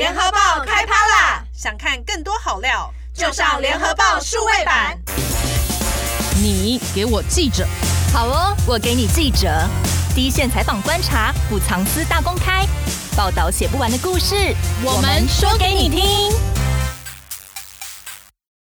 联合报开趴啦！想看更多好料，就上联合报数位版。你给我记者，好哦，我给你记者，第一线采访观察，不藏私大公开，报道写不完的故事，我们说给你听。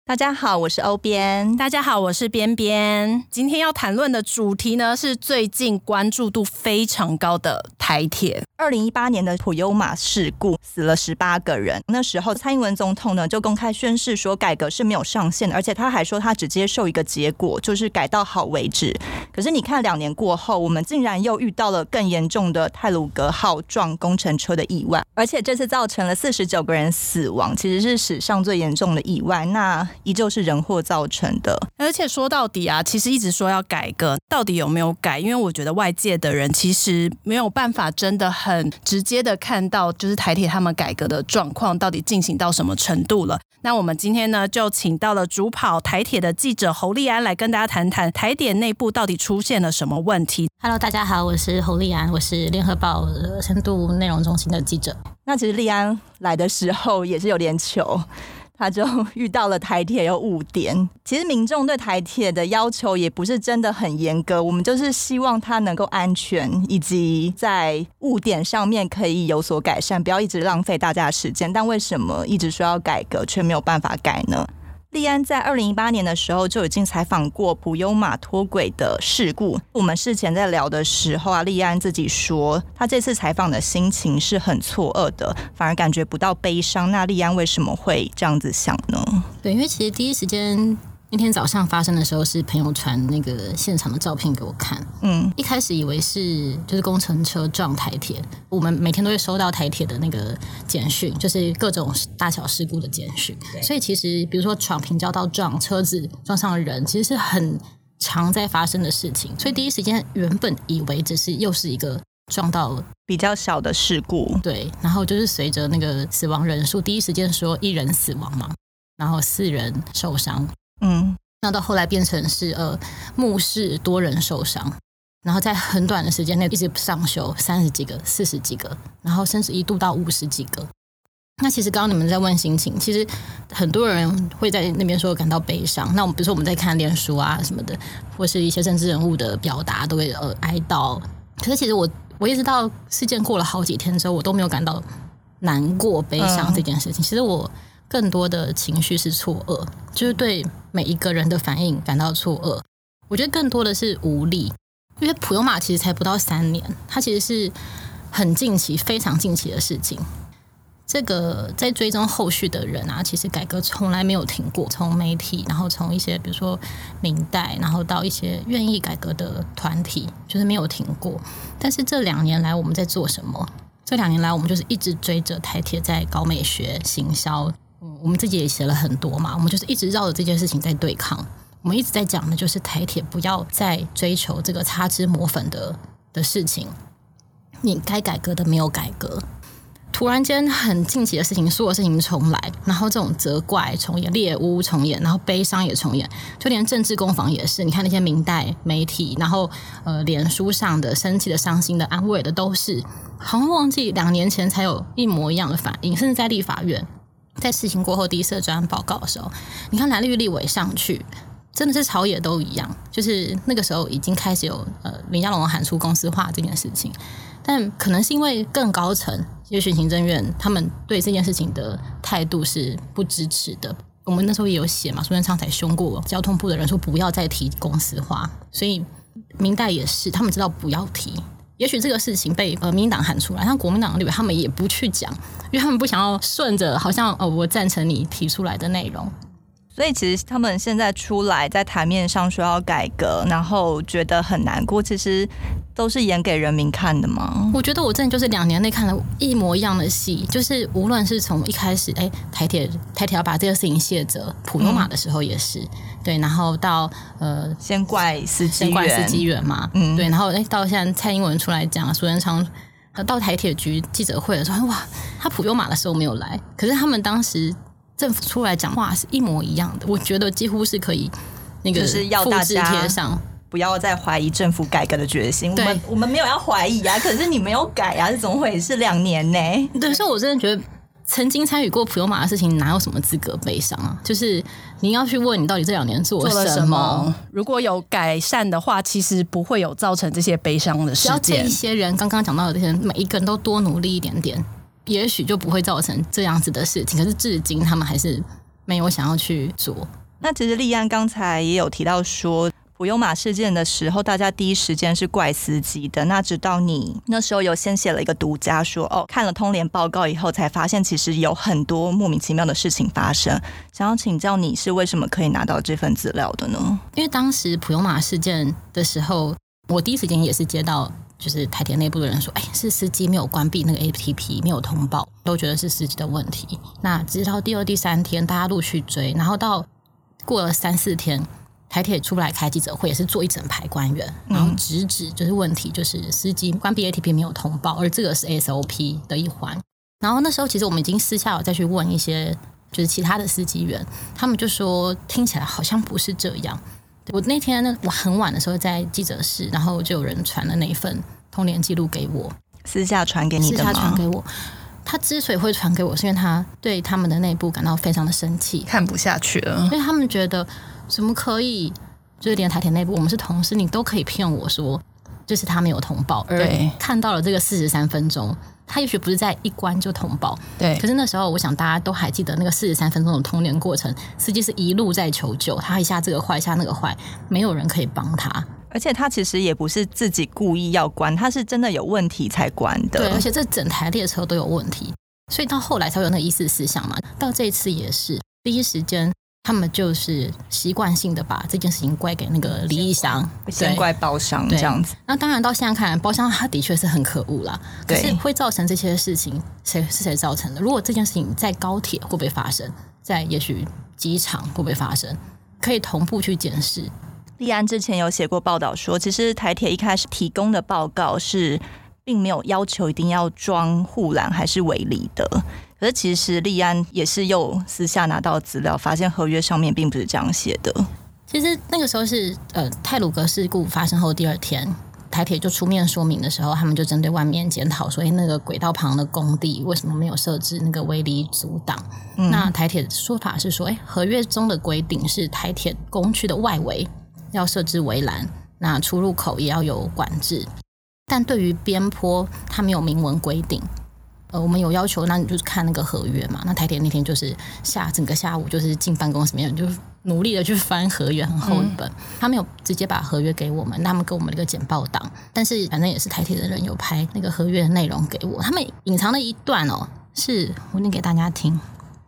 大家好，我是欧边。大家好，我是边边。今天要谈论的主题呢，是最近关注度非常高的台铁。二零一八年的普悠玛事故死了十八个人，那时候蔡英文总统呢就公开宣誓说改革是没有上限的，而且他还说他只接受一个结果，就是改到好为止。可是你看，两年过后，我们竟然又遇到了更严重的泰鲁格号撞工程车的意外，而且这次造成了四十九个人死亡，其实是史上最严重的意外。那依旧是人祸造成的，而且说到底啊，其实一直说要改革，到底有没有改？因为我觉得外界的人其实没有办法真的很直接的看到，就是台铁他们改革的状况到底进行到什么程度了。那我们今天呢，就请到了主跑台铁的记者侯立安来跟大家谈谈台铁内部到底出现了什么问题。Hello，大家好，我是侯立安，我是联合报深度内容中心的记者。那其实立安来的时候也是有点糗。他就遇到了台铁有误点，其实民众对台铁的要求也不是真的很严格，我们就是希望它能够安全，以及在误点上面可以有所改善，不要一直浪费大家的时间。但为什么一直说要改革，却没有办法改呢？利安在二零一八年的时候就已经采访过普优玛脱轨的事故。我们事前在聊的时候啊，利安自己说，他这次采访的心情是很错愕的，反而感觉不到悲伤。那利安为什么会这样子想呢？对，因为其实第一时间。那天早上发生的时候，是朋友传那个现场的照片给我看。嗯，一开始以为是就是工程车撞台铁。我们每天都会收到台铁的那个简讯，就是各种大小事故的简讯。所以其实，比如说闯平交道撞车子撞上人，其实是很常在发生的事情。所以第一时间原本以为只是又是一个撞到比较小的事故。对，然后就是随着那个死亡人数，第一时间说一人死亡嘛，然后四人受伤。嗯，那到后来变成是呃，目视多人受伤，然后在很短的时间内一直上修三十几个、四十几个，然后甚至一度到五十几个。那其实刚刚你们在问心情，其实很多人会在那边说感到悲伤。那我们比如说我们在看脸书啊什么的，或是一些政治人物的表达，都会呃哀悼。可是其实我我一直到事件过了好几天之后，我都没有感到难过、悲伤这件事情。嗯、其实我。更多的情绪是错愕，就是对每一个人的反应感到错愕。我觉得更多的是无力，因为普悠玛其实才不到三年，它其实是很近期、非常近期的事情。这个在追踪后续的人啊，其实改革从来没有停过，从媒体，然后从一些比如说民代，然后到一些愿意改革的团体，就是没有停过。但是这两年来我们在做什么？这两年来我们就是一直追着台铁在搞美学、行销。嗯我们自己也写了很多嘛，我们就是一直绕着这件事情在对抗。我们一直在讲的就是台铁不要再追求这个擦脂抹粉的的事情。你该改革的没有改革，突然间很近期的事情，所有事情重来，然后这种责怪重演、猎巫重演，然后悲伤也重演，就连政治攻防也是。你看那些民代媒体，然后呃，脸书上的生气的、伤心的、安慰的，都是好像忘记两年前才有一模一样的反应，甚至在立法院。在事情过后第一次专案报告的时候，你看蓝绿立委上去，真的是朝野都一样，就是那个时候已经开始有呃林佳龙喊出公司化这件事情，但可能是因为更高层，也许行政院他们对这件事情的态度是不支持的。我们那时候也有写嘛，苏贞昌才凶过交通部的人说不要再提公司化，所以明代也是，他们知道不要提。也许这个事情被呃民党喊出来，像国民党里边他们也不去讲，因为他们不想要顺着好像哦我赞成你提出来的内容，所以其实他们现在出来在台面上说要改革，然后觉得很难过，其实。都是演给人民看的嘛？我觉得我真的就是两年内看了一模一样的戏，就是无论是从一开始，哎，台铁台铁要把这个事情卸责，普悠玛的时候也是，嗯、对，然后到呃，先怪司机，先怪司机员嘛，嗯，对，然后哎，到现在蔡英文出来讲，苏贞昌到台铁局记者会的时候，哇，他普悠玛的时候没有来，可是他们当时政府出来讲话是一模一样的，我觉得几乎是可以那个就是要大家复制贴上。不要再怀疑政府改革的决心。对我们我们没有要怀疑啊，可是你没有改啊，是怎么回事？两年呢？对，所以我真的觉得曾经参与过普悠玛的事情，哪有什么资格悲伤啊？就是你要去问你到底这两年做了什么？如果有改善的话，其实不会有造成这些悲伤的事件。只要这一些人刚刚讲到的这些人，每一个人都多努力一点点，也许就不会造成这样子的事情。可是至今他们还是没有想要去做。那其实立安刚才也有提到说。普悠玛事件的时候，大家第一时间是怪司机的。那直到你那时候有先写了一个独家说，哦，看了通联报告以后，才发现其实有很多莫名其妙的事情发生。想要请教你是为什么可以拿到这份资料的呢？因为当时普悠玛事件的时候，我第一时间也是接到，就是台铁内部的人说，哎，是司机没有关闭那个 APP，没有通报，都觉得是司机的问题。那直到第二、第三天，大家陆续追，然后到过了三四天。台铁出来开记者会，也是坐一整排官员，然后直指就是问题，就是司机关闭 APP 没有通报，而这个是 SOP 的一环。然后那时候其实我们已经私下有再去问一些就是其他的司机员，他们就说听起来好像不是这样。我那天呢，我很晚的时候在记者室，然后就有人传了那一份通联记录给我，私下传给你的吗？私下传给我。他之所以会传给我，是因为他对他们的内部感到非常的生气，看不下去了，因为他们觉得。怎么可以？就是连台铁内部，我们是同事，你都可以骗我说，就是他没有通报，而看到了这个四十三分钟，他也许不是在一关就通报，对。可是那时候，我想大家都还记得那个四十三分钟的通联过程，司机是一路在求救，他一下这个坏，一下那个坏，没有人可以帮他，而且他其实也不是自己故意要关，他是真的有问题才关的，对。而且这整台列车都有问题，所以到后来才有那个一四思想嘛，到这一次也是第一时间。他们就是习惯性的把这件事情怪给那个李义祥，先怪包商这样子。那当然到现在看来，包商他的确是很可恶啦。可是会造成这些事情，谁是谁造成的？如果这件事情在高铁会不会发生？在也许机场会不会发生？可以同步去检视。立安之前有写过报道说，其实台铁一开始提供的报告是。并没有要求一定要装护栏还是围篱的，可是其实利安也是又私下拿到资料，发现合约上面并不是这样写的。其实那个时候是呃泰鲁格事故发生后第二天，台铁就出面说明的时候，他们就针对外面检讨说，哎，那个轨道旁的工地为什么没有设置那个围篱阻挡？嗯、那台铁的说法是说，哎，合约中的规定是台铁工区的外围要设置围栏，那出入口也要有管制。但对于边坡，它没有明文规定。呃，我们有要求，那你就是看那个合约嘛。那台铁那天就是下整个下午，就是进办公室里面就努力的去翻合约，很厚一本。嗯、他没有直接把合约给我们，那他们给我们一个简报档。但是反正也是台铁的人有拍那个合约的内容给我。他们隐藏了一段哦，是我念给大家听，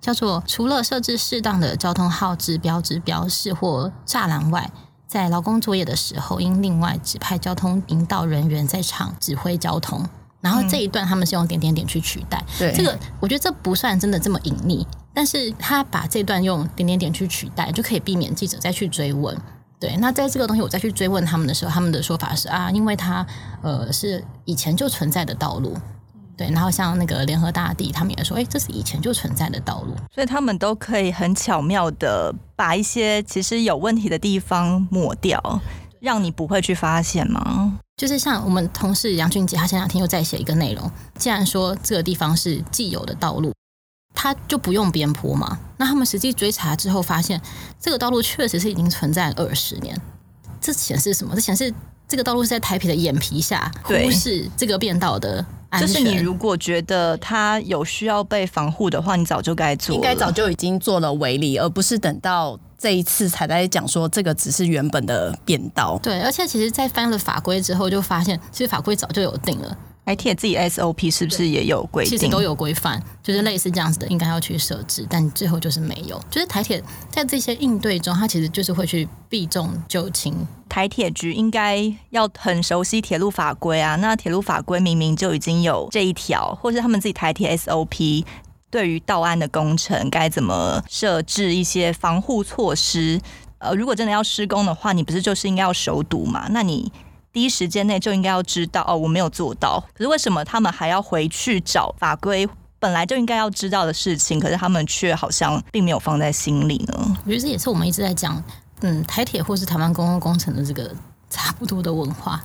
叫做除了设置适当的交通号志标志标示或栅栏外。在劳工作业的时候，应另外指派交通引导人员在场指挥交通。然后这一段他们是用点点点去取代。对，这个我觉得这不算真的这么隐秘，但是他把这段用点点点去取代，就可以避免记者再去追问。对，那在这个东西我再去追问他们的时候，他们的说法是啊，因为它呃是以前就存在的道路。对，然后像那个联合大地，他们也说，哎，这是以前就存在的道路，所以他们都可以很巧妙的把一些其实有问题的地方抹掉，让你不会去发现吗？就是像我们同事杨俊杰，他前两天又在写一个内容，既然说这个地方是既有的道路，他就不用边坡嘛。那他们实际追查之后发现，这个道路确实是已经存在二十年。这显示什么？这显示这个道路是在台北的眼皮下，忽视这个变道的。就是你如果觉得它有需要被防护的话，你早就该做，应该早就已经做了围篱，而不是等到这一次才在讲说这个只是原本的变道。对，而且其实，在翻了法规之后，就发现其实法规早就有定了。台铁自己 SOP 是不是也有规定？其实都有规范，就是类似这样子的，应该要去设置，但最后就是没有。就是台铁在这些应对中，它其实就是会去避重就轻。台铁局应该要很熟悉铁路法规啊，那铁路法规明明就已经有这一条，或是他们自己台铁 SOP 对于道安的工程该怎么设置一些防护措施。呃，如果真的要施工的话，你不是就是应该要熟读嘛？那你。第一时间内就应该要知道哦，我没有做到。可是为什么他们还要回去找法规？本来就应该要知道的事情，可是他们却好像并没有放在心里呢？我觉得这也是我们一直在讲，嗯，台铁或是台湾公共工程的这个差不多的文化。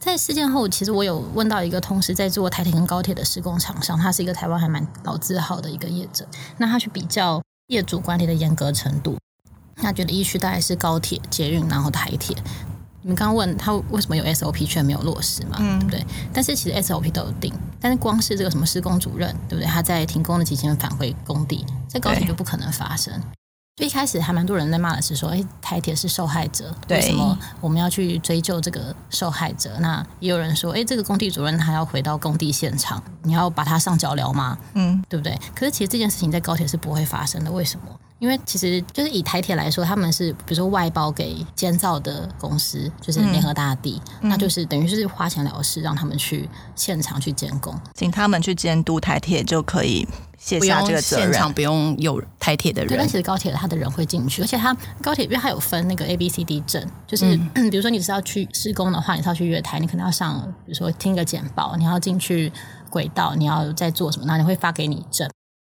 在事件后，其实我有问到一个同时在做台铁跟高铁的施工厂商，他是一个台湾还蛮老字号的一个业者。那他去比较业主管理的严格程度，他觉得一区大概是高铁、捷运，然后台铁。你们刚刚问他为什么有 SOP 却没有落实嘛？嗯，对不对？但是其实 SOP 都有定，但是光是这个什么施工主任，对不对？他在停工的期间返回工地，在高铁就不可能发生。就一开始还蛮多人在骂的是说，哎，台铁是受害者，为什么我们要去追究这个受害者？那也有人说，哎，这个工地主任他要回到工地现场，你要把他上脚镣吗？嗯，对不对？可是其实这件事情在高铁是不会发生的，为什么？因为其实就是以台铁来说，他们是比如说外包给建造的公司，就是联合大地，嗯、那就是等于就是花钱了事，让他们去现场去监工，请他们去监督台铁就可以卸下这个责任，现场不用有台铁的人。对，但其实高铁他的人会进去，而且他高铁因为它有分那个 A、B、C、D 证，就是、嗯、比如说你是要去施工的话，你是要去月台，你可能要上，比如说听个简报，你要进去轨道，你要在做什么，那你会发给你证。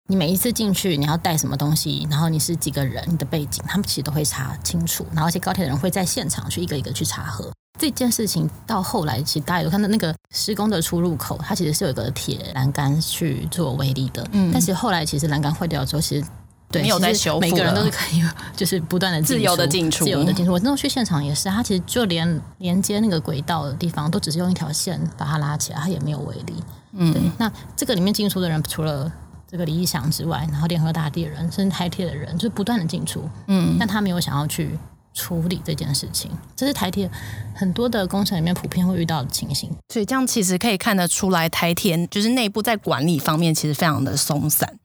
你每一次进去，你要带什么东西，然后你是几个人，你的背景，他们其实都会查清楚。然后，而且高铁的人会在现场去一个一个去查核这件事情。到后来，其实大家有看到那个施工的出入口，它其实是有一个铁栏杆去做围力的。嗯，但是后来其实栏杆坏掉之后，其实对没有在修复，每个人都是可以就是不断的自由的进出，自由的进出。我那时候去现场也是，它其实就连连接那个轨道的地方，都只是用一条线把它拉起来，它也没有围力。嗯，对。那这个里面进出的人，除了这个李义祥之外，然后联合大地的人，甚至台铁的人，就是不断的进出，嗯，但他没有想要去处理这件事情，这是台铁很多的工程里面普遍会遇到的情形。所以这样其实可以看得出来，台铁就是内部在管理方面其实非常的松散。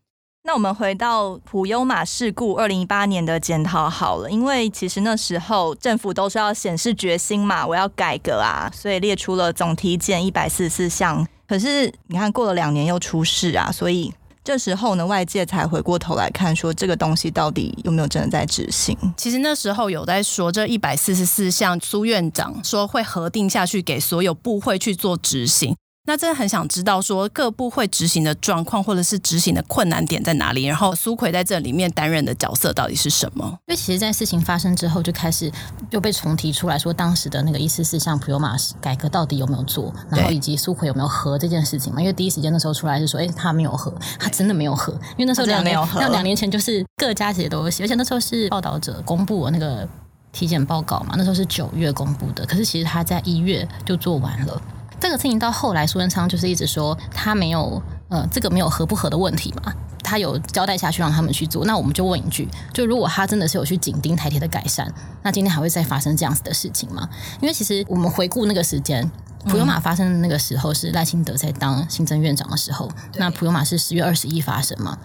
那我们回到普悠玛事故二零一八年的检讨好了，因为其实那时候政府都是要显示决心嘛，我要改革啊，所以列出了总体检一百四十四项。可是你看过了两年又出事啊，所以。这时候呢，外界才回过头来看，说这个东西到底有没有真的在执行？其实那时候有在说，这一百四十四项，苏院长说会核定下去，给所有部会去做执行。那真的很想知道，说各部会执行的状况，或者是执行的困难点在哪里？然后苏奎在这里面担任的角色到底是什么？因为其实，在事情发生之后，就开始又被重提出来说，当时的那个一四四项普悠马改革到底有没有做，然后以及苏奎有没有核这件事情嘛？因为第一时间那时候出来是说，哎，他没有核，他真的没有核。因为那时候两年，那两年前就是各家其实都有写，而且那时候是报道者公布了那个体检报告嘛，那时候是九月公布的，可是其实他在一月就做完了。这个事情到后来，苏贞昌就是一直说他没有，呃，这个没有合不合的问题嘛，他有交代下去让他们去做。那我们就问一句，就如果他真的是有去紧盯台铁的改善，那今天还会再发生这样子的事情吗？因为其实我们回顾那个时间，普悠玛发生的那个时候是赖清德在当行政院长的时候，那普悠玛是十月二十一发生嘛。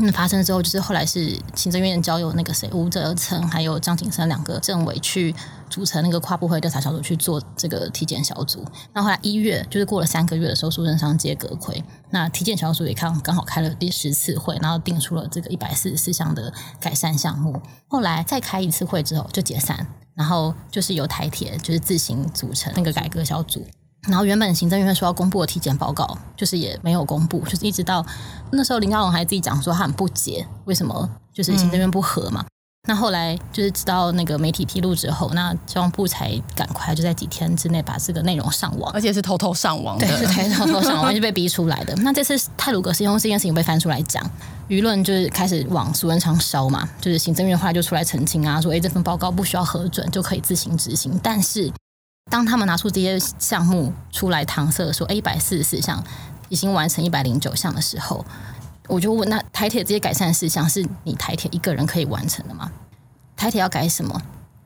那发生之后，就是后来是行政院交由那个谁吴泽成还有张景生两个政委去组成那个跨部会调查小组去做这个体检小组。那后来一月就是过了三个月的时候，苏贞昌接阁揆，那体检小组也刚刚好开了第十次会，然后定出了这个一百四十四项的改善项目。后来再开一次会之后就解散，然后就是由台铁就是自行组成那个改革小组。然后原本行政院说要公布的体检报告，就是也没有公布，就是一直到那时候林佳龙还自己讲说他很不解，为什么就是行政院不核嘛？嗯、那后来就是直到那个媒体披露之后，那交通部才赶快就在几天之内把这个内容上网，而且是偷偷上网的，对，是偷偷上网 就被逼出来的。那这次泰鲁阁施工这件事情被翻出来讲，舆论就是开始往苏贞昌烧嘛，就是行政院后来就出来澄清啊，说哎这份报告不需要核准就可以自行执行，但是。当他们拿出这些项目出来搪塞说，一百四十四项已经完成一百零九项的时候，我就问：那台铁这些改善事项是你台铁一个人可以完成的吗？台铁要改什么？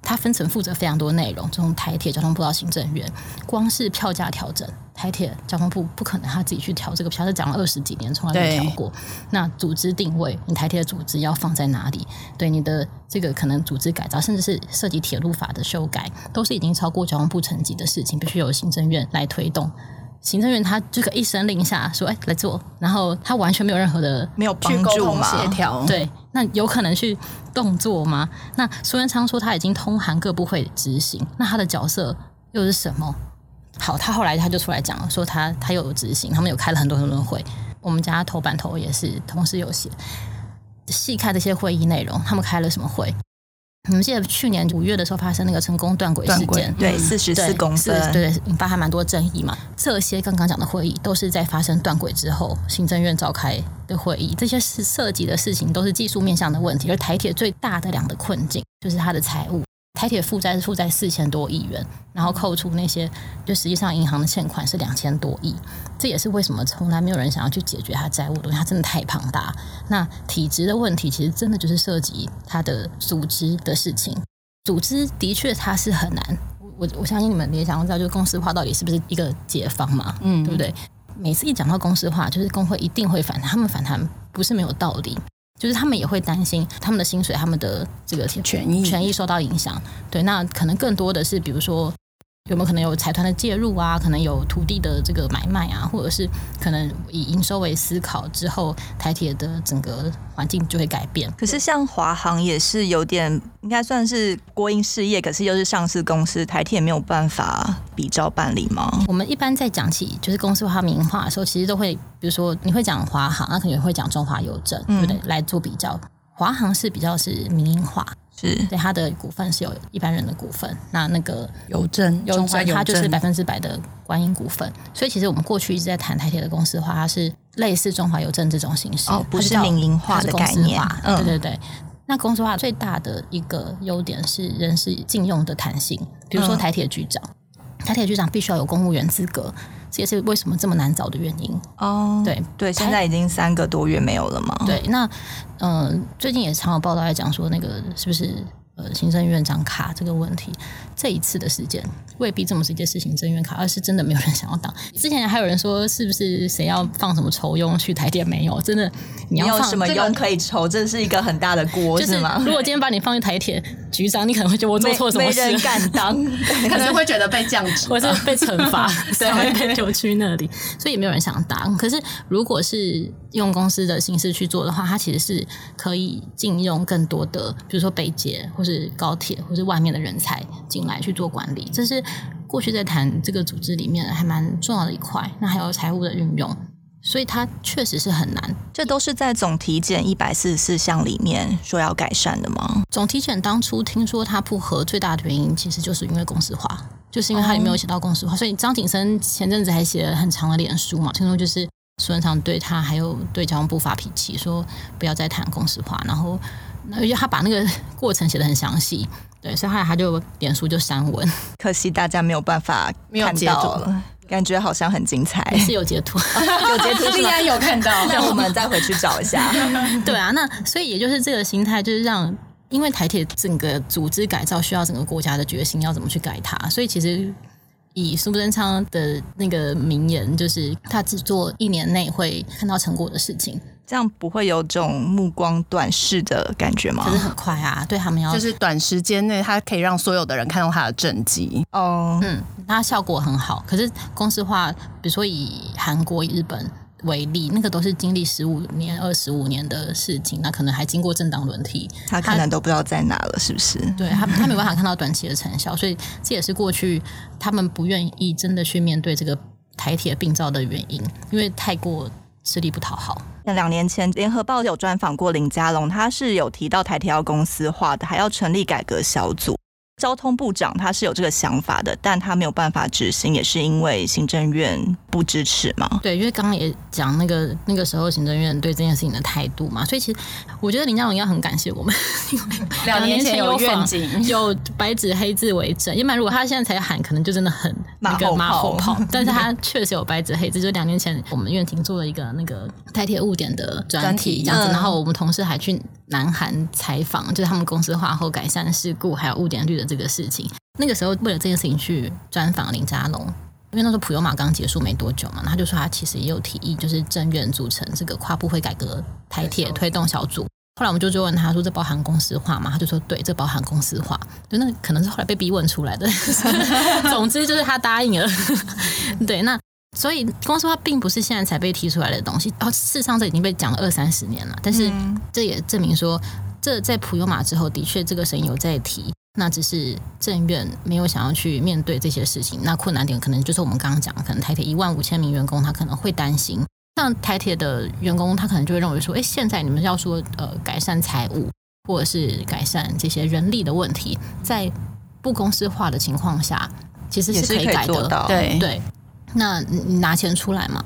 它分层负责非常多内容，从台铁交通部到行政院，光是票价调整。台铁交通部不可能他自己去调这个票，他讲了二十几年从来没调过。那组织定位，你台铁的组织要放在哪里？对你的这个可能组织改造，甚至是涉及铁路法的修改，都是已经超过交通部层级的事情，必须由行政院来推动。行政院他这个一声令下说：“哎，来做。”然后他完全没有任何的没有帮助嘛协调。对，那有可能去动作吗？那苏元昌说他已经通函各部会执行，那他的角色又是什么？好，他后来他就出来讲了，说他他又有执行，他们有开了很多很多会。我们家头版头也是同时有写细看这些会议内容，他们开了什么会？你们记得去年五月的时候发生那个成功断轨事件，对，四十四公分，对，引发还蛮多争议嘛。这些刚刚讲的会议都是在发生断轨之后，行政院召开的会议，这些是涉及的事情都是技术面向的问题。而台铁最大的两个困境就是它的财务。台铁负债是负债四千多亿元，然后扣除那些，就实际上银行的欠款是两千多亿，这也是为什么从来没有人想要去解决它债务的东西，它真的太庞大。那体制的问题，其实真的就是涉及它的组织的事情。组织的确它是很难，我我相信你们也想知道，就是公司化到底是不是一个解方嘛？嗯，对不对？每次一讲到公司化，就是工会一定会反弹，他们反弹不是没有道理。就是他们也会担心他们的薪水、他们的这个权益权益受到影响。对，那可能更多的是，比如说。有没有可能有财团的介入啊？可能有土地的这个买卖啊，或者是可能以营收为思考之后，台铁的整个环境就会改变。可是像华航也是有点，应该算是国营事业，可是又是上市公司，台铁也没有办法比照办理吗？我们一般在讲起就是公司化、民营化的时候，其实都会，比如说你会讲华航，那可能会讲中华邮政，对不对？来做比较，华航是比较是民营化。是对他的股份是有一般人的股份，那那个邮政，中华它就是百分之百的观音股份，所以其实我们过去一直在谈台铁的公司化，它是类似中华邮政这种形式，哦，不是民营化的概念。嗯，对对对。那公司化最大的一个优点是人事禁用的弹性，比如说台铁局长，嗯、台铁局长必须要有公务员资格。这也是为什么这么难找的原因哦。对对，现在已经三个多月没有了嘛。对，那嗯、呃，最近也常有报道在讲说，那个是不是？呃，行政院长卡这个问题，这一次的事件未必这么直接是行政院卡，而是真的没有人 想要当。之前还有人说，是不是谁要放什么酬用去台电？没有，真的你要放什么用可以筹，这是一个很大的锅，是吗？如果今天把你放去台铁局长，你可能会觉得我做错什么事，没人敢 当，可能会觉得被降职，或者被惩罚，对，被丢去那里，所以也没有人想当。可是如果是用公司的形式去做的话，它其实是可以禁用更多的，比如说北捷或是高铁或是外面的人才进来去做管理，这是过去在谈这个组织里面还蛮重要的一块。那还有财务的运用，所以它确实是很难。这都是在总体检一百四十四项里面说要改善的吗？总体检当初听说它不合最大的原因，其实就是因为公司化，就是因为它里面有写到公司化。所以张景生前阵子还写了很长的脸书嘛，听说就是苏文昌对他还有对交通部发脾气，说不要再谈公司化，然后。而且他把那个过程写的很详细，对，所以后来他就脸书就删文，可惜大家没有办法看到，感觉好像很精彩，是有截图，有截图，竟然有看到，让我们再回去找一下。对啊，那所以也就是这个心态，就是让因为台铁整个组织改造需要整个国家的决心，要怎么去改它，所以其实以苏贞昌的那个名言，就是他只做一年内会看到成果的事情。这样不会有这种目光短视的感觉吗？可是很快啊，对他们要就是短时间内，他可以让所有的人看到他的政绩哦，嗯，它效果很好。可是公司化，比如说以韩国、日本为例，那个都是经历十五年、二十五年的事情，那可能还经过政党轮替，他可能都不知道在哪了，是不是？对他，他没办法看到短期的成效，所以这也是过去他们不愿意真的去面对这个台铁病灶的原因，因为太过。吃力不讨好。那两年前，联合报有专访过林佳龙，他是有提到台铁要公司化的，还要成立改革小组。交通部长他是有这个想法的，但他没有办法执行，也是因为行政院不支持嘛。对，因为刚刚也讲那个那个时候行政院对这件事情的态度嘛，所以其实我觉得林佳龙应该很感谢我们。两年前 有愿景，有白纸黑字为证。要不然如果他现在才喊，可能就真的很那个马后炮。但是他确实有白纸黑字，就两年前我们院庭做了一个那个台铁误点的专题这样子，然后我们同事还去南韩采访，就是他们公司化后改善事故还有误点率的。这个事情，那个时候为了这件事情去专访林佳龙，因为那时候普悠玛刚结束没多久嘛，他就说他其实也有提议，就是政院组成这个跨部会改革台铁推动小组。后来我们就就问他说：“这包含公司化吗？”他就说：“对，这包含公司化。”就那可能是后来被逼问出来的。总之就是他答应了。对，那所以公司化并不是现在才被提出来的东西，哦，事实上这已经被讲了二三十年了。但是这也证明说，这在普悠玛之后，的确这个声音有在提。那只是政院没有想要去面对这些事情，那困难点可能就是我们刚刚讲，可能台铁一万五千名员工，他可能会担心。像台铁的员工，他可能就会认为说，哎，现在你们要说呃改善财务，或者是改善这些人力的问题，在不公司化的情况下，其实是可以改的。对对，那你拿钱出来嘛？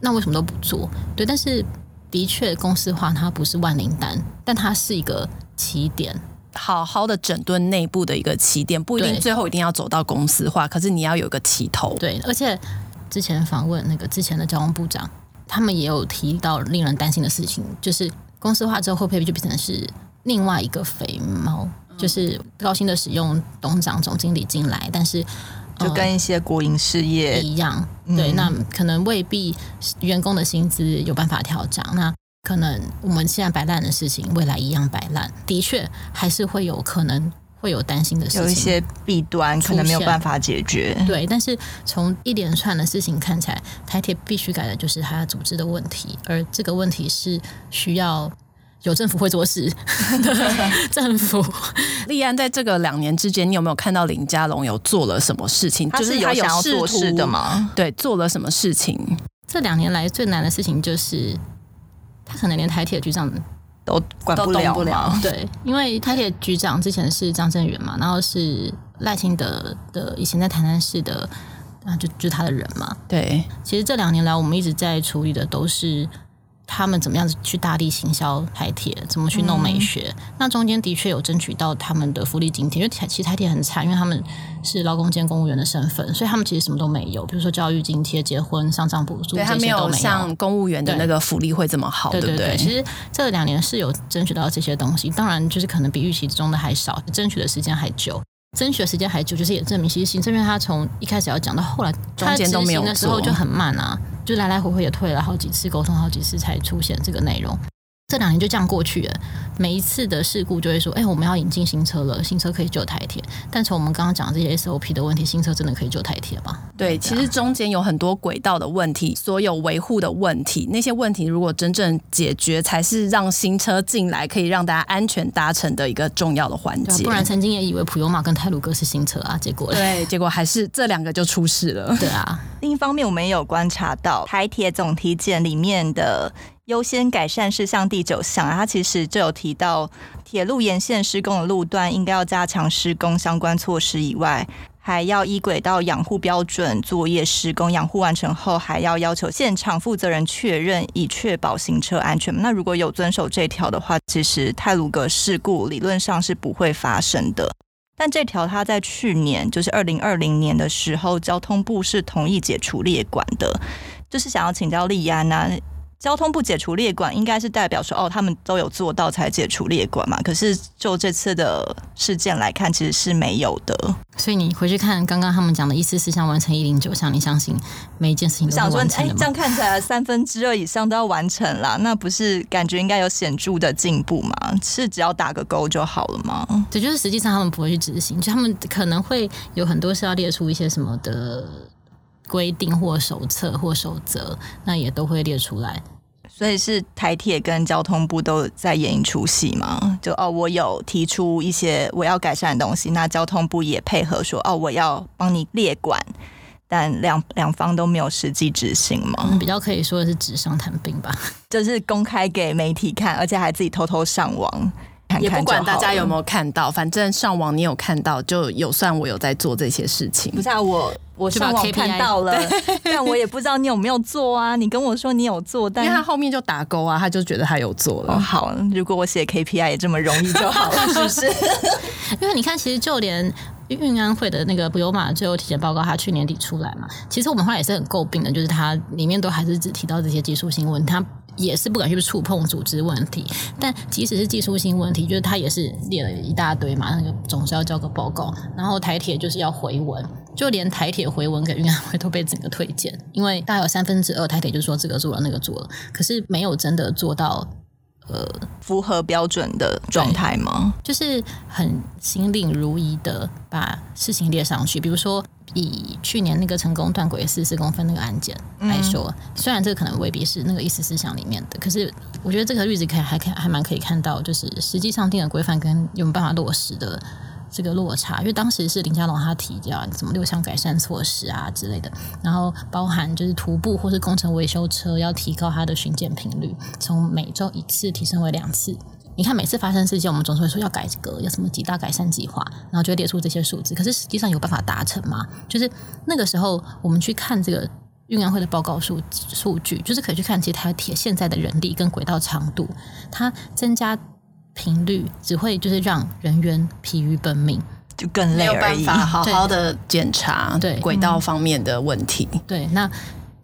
那为什么都不做？对，但是的确公司化它不是万灵丹，但它是一个起点。好好的整顿内部的一个起点，不一定最后一定要走到公司化，可是你要有个起头。对，而且之前访问那个之前的交通部长，他们也有提到令人担心的事情，就是公司化之后会不会就变成是另外一个肥猫，嗯、就是高薪的使用董事长、总经理进来，但是就跟一些国营事业一样，嗯、对，那可能未必员工的薪资有办法调涨。那可能我们现在摆烂的事情，未来一样摆烂。的确，还是会有可能会有担心的事情，有一些弊端可能没有办法解决。对，但是从一连串的事情看起来，台铁必须改的就是它组织的问题，而这个问题是需要有政府会做事。政府，立安在这个两年之间，你有没有看到林佳龙有做了什么事情？就是有想要做事的吗？对，做了什么事情？这两年来最难的事情就是。他可能连台铁局长都管不了，不了。对，因为台铁局长之前是张振元嘛，然后是赖清德的以前在台南市的，啊，就就他的人嘛。对，其实这两年来，我们一直在处理的都是。他们怎么样子去大力行销台铁？怎么去弄美学？嗯、那中间的确有争取到他们的福利津贴，因为台其实台铁很惨，因为他们是劳工兼公务员的身份，所以他们其实什么都没有，比如说教育津贴、结婚、丧葬补助，这些都没有。像公务员的那个福利会这么好，对，对不对？其实这两年是有争取到这些东西，当然就是可能比预期中的还少，争取的时间还久。争取的时间还久，就是也证明其实行政院他从一开始要讲到后来，中间都没有的时候就很慢啊，就来来回回也退了好几次，沟通好几次才出现这个内容。这两年就这样过去了，每一次的事故就会说：“哎，我们要引进新车了，新车可以救台铁。”但从我们刚刚讲的这些 SOP 的问题，新车真的可以救台铁吗？对，其实中间有很多轨道的问题，所有维护的问题，那些问题如果真正解决，才是让新车进来可以让大家安全搭乘的一个重要的环节。不然，曾经也以为普悠玛跟泰鲁哥是新车啊，结果对，结果还是这两个就出事了。对啊，另一方面，我们也有观察到台铁总体检里面的。优先改善事项第九项，它其实就有提到，铁路沿线施工的路段应该要加强施工相关措施以外，还要依轨道养护标准作业施工，养护完成后还要要求现场负责人确认，以确保行车安全。那如果有遵守这条的话，其实泰鲁格事故理论上是不会发生的。但这条它在去年，就是二零二零年的时候，交通部是同意解除列管的，就是想要请教立安啊。交通部解除列管，应该是代表说，哦，他们都有做到才解除列管嘛。可是就这次的事件来看，其实是没有的。所以你回去看刚刚他们讲的一四四项完成一零九项，你相信每一件事情都完成了吗？哎，这样看起来三分之二以上都要完成了，那不是感觉应该有显著的进步吗？是只要打个勾就好了吗？对就是实际上他们不会去执行，就他们可能会有很多是要列出一些什么的。规定或手册或守则，那也都会列出来。所以是台铁跟交通部都在演一出戏吗？就哦，我有提出一些我要改善的东西，那交通部也配合说哦，我要帮你列管，但两两方都没有实际执行吗？嗯，比较可以说的是纸上谈兵吧，就是公开给媒体看，而且还自己偷偷上网。也不管大家有没有看到，反正上网你有看到，就有算我有在做这些事情。不是啊，我我上网看到了，但我也不知道你有没有做啊。你跟我说你有做，但因为他后面就打勾啊，他就觉得他有做了。哦，好，如果我写 KPI 也这么容易就好了，是不是？因为你看，其实就连运安会的那个普悠玛最后体检报告，他去年底出来嘛，其实我们后来也是很诟病的，就是它里面都还是只提到这些技术性问题，它。也是不敢去触碰组织问题，但即使是技术性问题，就是他也是列了一大堆嘛，那个总是要交个报告，然后台铁就是要回文，就连台铁回文给运安会都被整个推荐，因为大概有三分之二台铁就说这个做了那个做了，可是没有真的做到。呃，符合标准的状态吗？就是很心领如仪的把事情列上去。比如说，以去年那个成功断轨四十公分那个案件来说，嗯、虽然这个可能未必是那个意思思想里面的，可是我觉得这个例子可以还可以还蛮可以看到，就是实际上定的规范跟有没有办法落实的。这个落差，因为当时是林佳龙他提交什么六项改善措施啊之类的，然后包含就是徒步或是工程维修车要提高它的巡检频率，从每周一次提升为两次，你看每次发生事件，我们总是会说要改革，要什么几大改善计划，然后就会列出这些数字。可是实际上有办法达成吗？就是那个时候我们去看这个运安会的报告数数据，就是可以去看其实台铁现在的人力跟轨道长度，它增加频率只会就是让人员疲于奔命，就更累而已，没有办法好好的检查对轨道方面的问题。对，对，那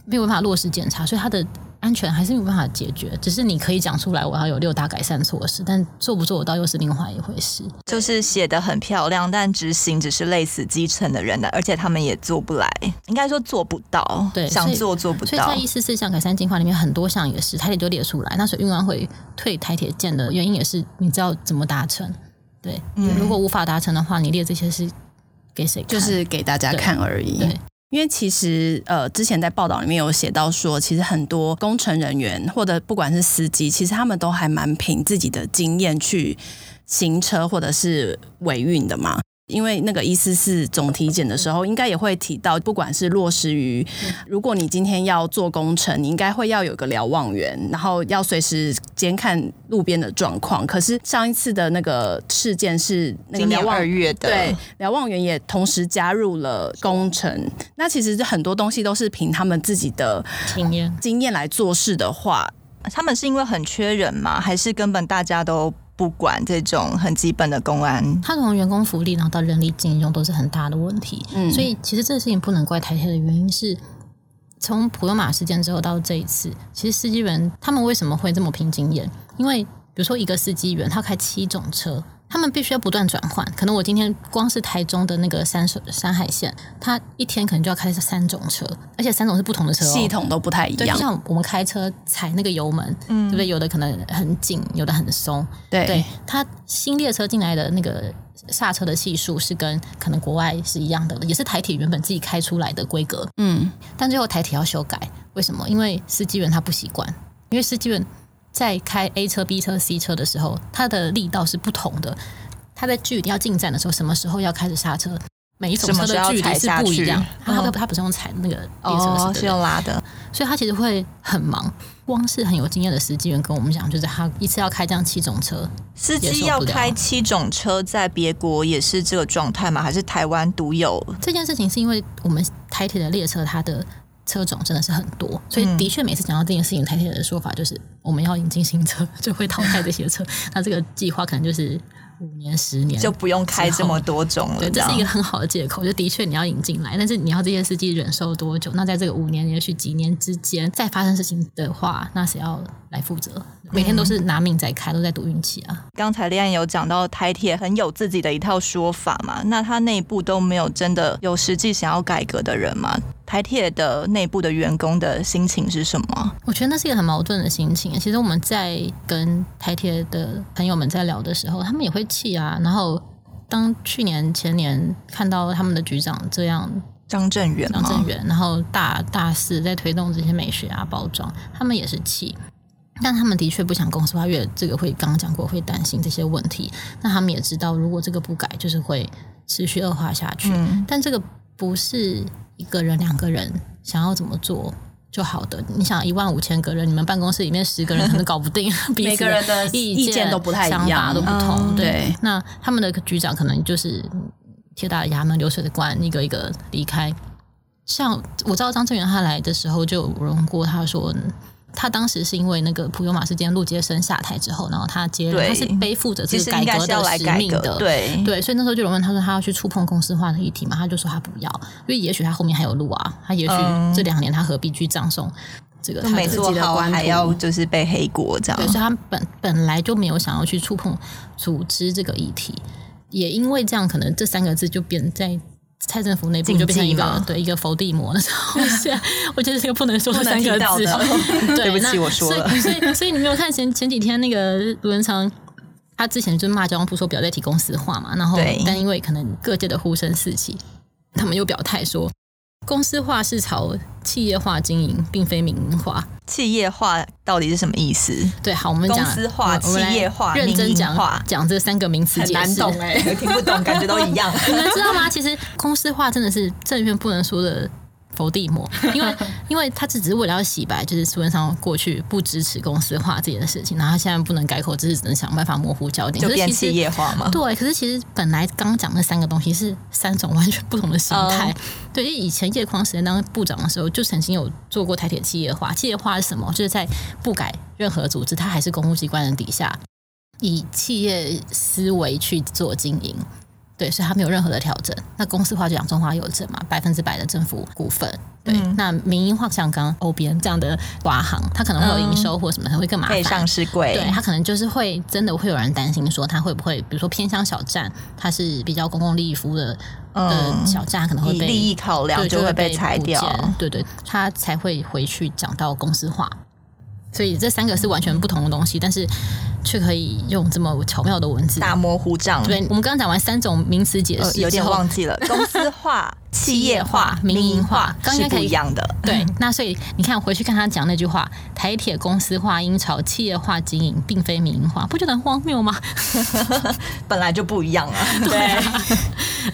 没有办法落实检查，所以它的。安全还是没有办法解决，只是你可以讲出来，我要有六大改善措施，但做不做得到又是另外一回事。就是写得很漂亮，但执行只是累死基层的人的，而且他们也做不来，应该说做不到。对，想做做不到。所以在一四四项改善计划里面，很多项也是台铁就列出来。那所以运安会退台铁建的原因也是，你知道怎么达成？对，嗯、如果无法达成的话，你列这些是给谁看？就是给大家看而已。对。对因为其实呃，之前在报道里面有写到说，其实很多工程人员或者不管是司机，其实他们都还蛮凭自己的经验去行车或者是尾运的嘛。因为那个一四四总体检的时候，应该也会提到，不管是落实于，如果你今天要做工程，你应该会要有个瞭望员，然后要随时监看路边的状况。可是上一次的那个事件是那个今年二月的，对，瞭望员也同时加入了工程。那其实很多东西都是凭他们自己的经验经验来做事的话，他们是因为很缺人吗？还是根本大家都？不管这种很基本的公安，他从员工福利然后到人力金融都是很大的问题。嗯，所以其实这个事情不能怪台铁的原因是，从普悠马事件之后到这一次，其实司机员他们为什么会这么拼经验？因为比如说一个司机员他开七种车。他们必须要不断转换，可能我今天光是台中的那个山水山海线，它一天可能就要开三种车，而且三种是不同的车，哦，系统都不太一样。就像我们开车踩那个油门，嗯，对不对？有的可能很紧，有的很松。对，对，它新列车进来的那个刹车的系数是跟可能国外是一样的，也是台铁原本自己开出来的规格。嗯，但最后台铁要修改，为什么？因为司机员他不习惯，因为司机员。在开 A 车、B 车、C 车的时候，它的力道是不同的。它在距离要进站的时候，什么时候要开始刹车？每一种车的距离是不一样。它它它不是用踩那个列车，哦，是用拉的，所以它其实会很忙。光是很有经验的司机员跟我们讲，就是他一次要开这样七种车，司机要开七种车，在别国也是这个状态吗？还是台湾独有？这件事情是因为我们台铁的列车，它的。车种真的是很多，所以的确每次讲到这件事情，台铁的说法就是我们要引进新车，就会淘汰这些车。那这个计划可能就是五年、十年就不用开这么多种了。对，这是一个很好的借口。就的确你要引进来，但是你要这些司机忍受多久？那在这个五年、也许几年之间，再发生事情的话，那谁要来负责？每天都是拿命在开，都在赌运气啊！刚才立案有讲到台铁很有自己的一套说法嘛，那他内部都没有真的有实际想要改革的人吗？台铁的内部的员工的心情是什么？我觉得那是一个很矛盾的心情。其实我们在跟台铁的朋友们在聊的时候，他们也会气啊。然后当去年前年看到他们的局长这样，张正远，张正远，然后大大肆在推动这些美学啊包装，他们也是气。但他们的确不想公司化，因为这个会刚刚讲过会担心这些问题。那他们也知道，如果这个不改，就是会持续恶化下去。嗯、但这个不是一个人、两个人想要怎么做就好的。你想，一万五千个人，你们办公室里面十个人可能搞不定，每个人的意见都不太一样，想法都不同。嗯、对，那他们的局长可能就是铁打的衙门，流水的官，一个一个离开。像我知道张正元他来的时候就有人过，他说。他当时是因为那个普悠马事件，陆杰生下台之后，然后他接任，他是背负着这个改革的使命的，对对，所以那时候就有人问他说，他要去触碰公司化的议题嘛？他就说他不要，因为也许他后面还有路啊，他也许这两年他何必去葬送这个他自己的官还要就是背黑锅这样？对，所以他本本来就没有想要去触碰组织这个议题，也因为这样，可能这三个字就变在。蔡政府内部就变成一个对一个伏地魔的东西，我觉得这个不能说三个字。对不起，我说了。所以，所以你没有看前前几天那个卢文昌，他之前就骂交通部说不要再提公司化嘛，然后但因为可能各界的呼声四起，他们又表态说。公司化是朝企业化经营，并非民营化。企业化到底是什么意思？对，好，我们讲公司化、企业化、认真讲讲这三个名词，很难懂哎、欸，听不懂，感觉都一样。你们知道吗？其实公司化真的是政院不能说的佛地魔，因为 因为他只是为了要洗白，就是苏文昌过去不支持公司化这件事情，然后他现在不能改口，只是只能想办法模糊焦点，就变企业化嘛。对，可是其实本来刚讲那三个东西是三种完全不同的形态。嗯、对，因为以前叶匡时间当部长的时候，就曾经有做过台铁企业化。企业化是什么？就是在不改任何组织，它还是公务机关的底下，以企业思维去做经营。对，所以它没有任何的调整。那公司化就讲中华邮政嘛，百分之百的政府股份。对，嗯、那民营化像刚刚欧边这样的华航，它可能会有营收或什么，它会更麻烦。上市贵。对，它可能就是会真的会有人担心说，它会不会比如说偏向小站，它是比较公共利益服务的嗯小站，可能会被利益考量就会被裁掉。对对，它才会回去讲到公司化。所以这三个是完全不同的东西，但是却可以用这么巧妙的文字大模糊仗。对，我们刚刚讲完三种名词解释，呃，有点忘记了 公司 化。企业化、民营化，刚刚可以一样的。对，那所以你看，回去看他讲那句话：“台铁公司化英朝企业化经营，并非民营化，不觉得很荒谬吗？” 本来就不一样啊。对，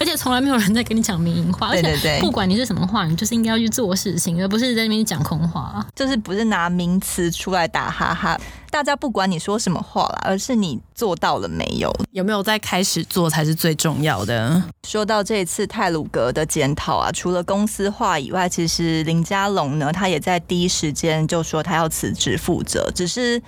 而且从来没有人在跟你讲民营化。对对对，不管你是什么话，你就是应该要去做事情，而不是在那边讲空话。就是不是拿名词出来打哈哈。大家不管你说什么话了，而是你做到了没有？有没有在开始做才是最重要的。说到这一次泰鲁格的检讨啊，除了公司化以外，其实林佳龙呢，他也在第一时间就说他要辞职负责，只是。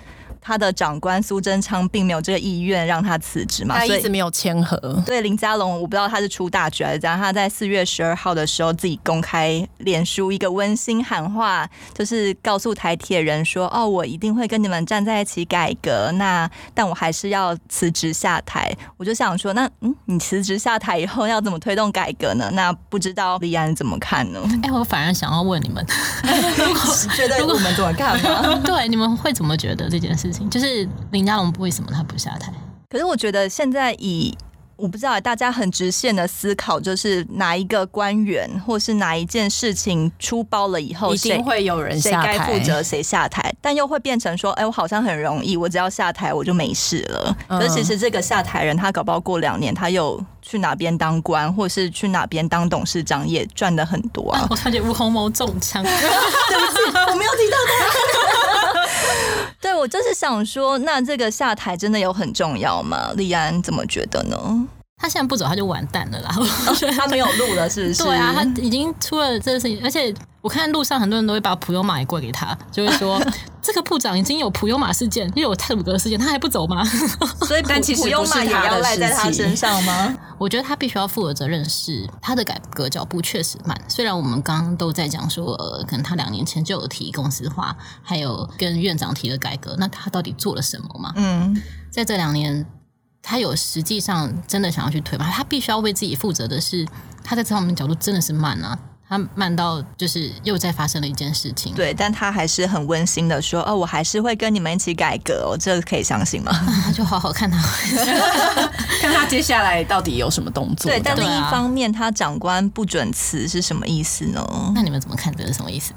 他的长官苏贞昌并没有这个意愿让他辞职嘛，他一直没有签合。对林佳龙，我不知道他是出大局还是怎样。他在四月十二号的时候自己公开脸书一个温馨喊话，就是告诉台铁人说：“哦，我一定会跟你们站在一起改革。那但我还是要辞职下台。”我就想说，那嗯，你辞职下台以后要怎么推动改革呢？那不知道立安怎么看呢？哎、欸，我反而想要问你们，如果觉得我们怎么看吗？对，你们会怎么觉得这件事情？就是林佳龙为什么他不下台？可是我觉得现在以我不知道大家很直线的思考，就是哪一个官员或是哪一件事情出包了以后，一定会有人下台，谁该负责谁下台，但又会变成说，哎，我好像很容易，我只要下台我就没事了。嗯、可是其实这个下台人，他搞不好过两年，他又去哪边当官，或是去哪边当董事长，也赚的很多啊。我感觉吴鸿谋中枪，对不起，我没有提到他。对，我就是想说，那这个下台真的有很重要吗？李安怎么觉得呢？他现在不走，他就完蛋了啦。他没有路了，是不是？对啊，他已经出了这个事情，而且我看路上很多人都会把普悠玛也过给他，就会说 这个部长已经有普悠玛事件，又有泰鲁阁事件，他还不走吗？所以但其实普悠玛也要赖在他身上吗？我觉得他必须要负的责任是他的改革脚步确实慢。虽然我们刚刚都在讲说，呃，可能他两年前就有提公司化，还有跟院长提的改革，那他到底做了什么嘛？嗯，在这两年。他有实际上真的想要去推吗？他必须要为自己负责的是，他在这方面角度真的是慢啊，他慢到就是又再发生了一件事情。对，但他还是很温馨的说：“哦，我还是会跟你们一起改革哦。”这个可以相信吗？就好好看他，看他接下来到底有什么动作。对，但另一方面，他长官不准辞是什么意思呢？那你们怎么看这是什么意思？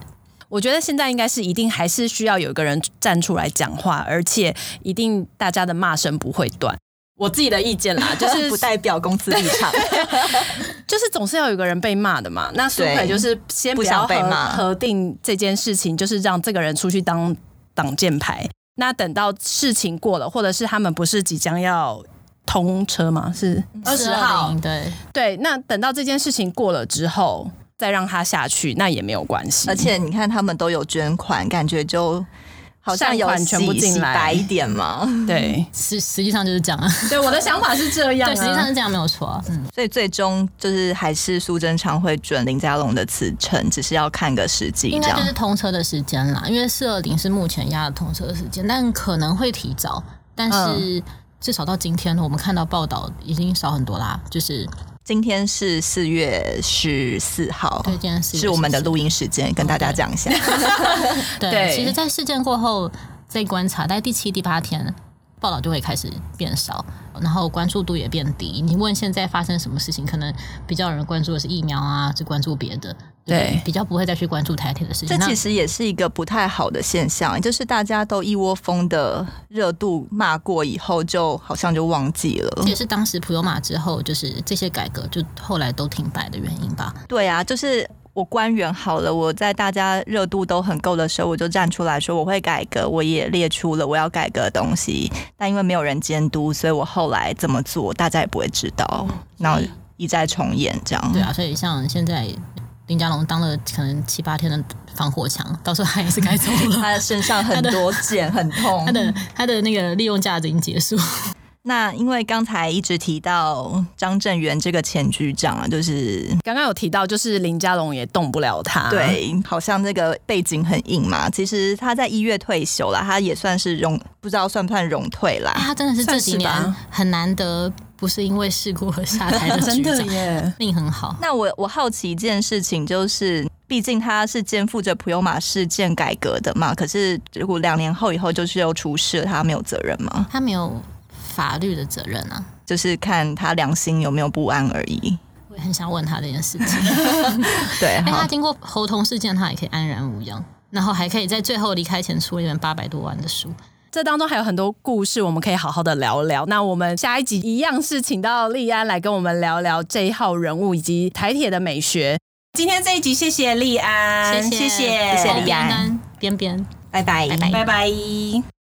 我觉得现在应该是一定还是需要有一个人站出来讲话，而且一定大家的骂声不会断。我自己的意见啦，就是不代表公司立场，就是总是要有个人被骂的嘛。那苏揆就是先不要被骂，核定这件事情，就是让这个人出去当挡箭牌。那等到事情过了，或者是他们不是即将要通车吗？是二十号，对对。那等到这件事情过了之后，再让他下去，那也没有关系。而且你看，他们都有捐款，感觉就。好像有洗全部进来白一点嘛？对，实实际上就是这样啊。对，我的想法是这样，对，实际上是这样，没有错啊。嗯，所以最终就是还是苏贞昌会准林佳龙的辞呈，只是要看个时机。应该就是通车的时间啦，因为四二零是目前压的通车的时间，但可能会提早。但是至少到今天，我们看到报道已经少很多啦，就是。今天是四月十四号，对，今天是是我们的录音时间，跟大家讲一下。对，对，其实，在事件过后再观察，在第七、第八天，报道就会开始变少。然后关注度也变低。你问现在发生什么事情，可能比较有人关注的是疫苗啊，是关注别的，对，比较不会再去关注台铁的事情。这其实也是一个不太好的现象，就是大家都一窝蜂的热度骂过以后，就好像就忘记了。这也是当时普悠玛之后，就是这些改革就后来都停摆的原因吧？对啊，就是我官员好了，我在大家热度都很够的时候，我就站出来说我会改革，我也列出了我要改革的东西。但因为没有人监督，所以我后来怎么做，大家也不会知道。然后一再重演这样。对啊，所以像现在林佳龙当了可能七八天的防火墙，到时候他也是该走了。他的身上很多茧，很痛。他的他的那个利用价值已经结束。那因为刚才一直提到张正元这个前局长啊，就是刚刚有提到，就是林佳龙也动不了他。对，好像那个背景很硬嘛。其实他在一月退休了，他也算是荣，不知道算不算荣退啦。他真的是这几年很难得，不是因为事故而下台的局长，真的耶，命很好。那我我好奇一件事情，就是毕竟他是肩负着普悠玛事件改革的嘛，可是如果两年后以后就是又出事了，他没有责任吗？他没有。法律的责任啊，就是看他良心有没有不安而已。我也很想问他这件事情。对，哎，他经过猴硐事件，他也可以安然无恙，然后还可以在最后离开前出一本八百多万的书。这当中还有很多故事，我们可以好好的聊聊。那我们下一集一样是请到利安来跟我们聊聊这一号人物以及台铁的美学。今天这一集，谢谢利安，谢谢谢谢利安，边边，拜拜，拜拜。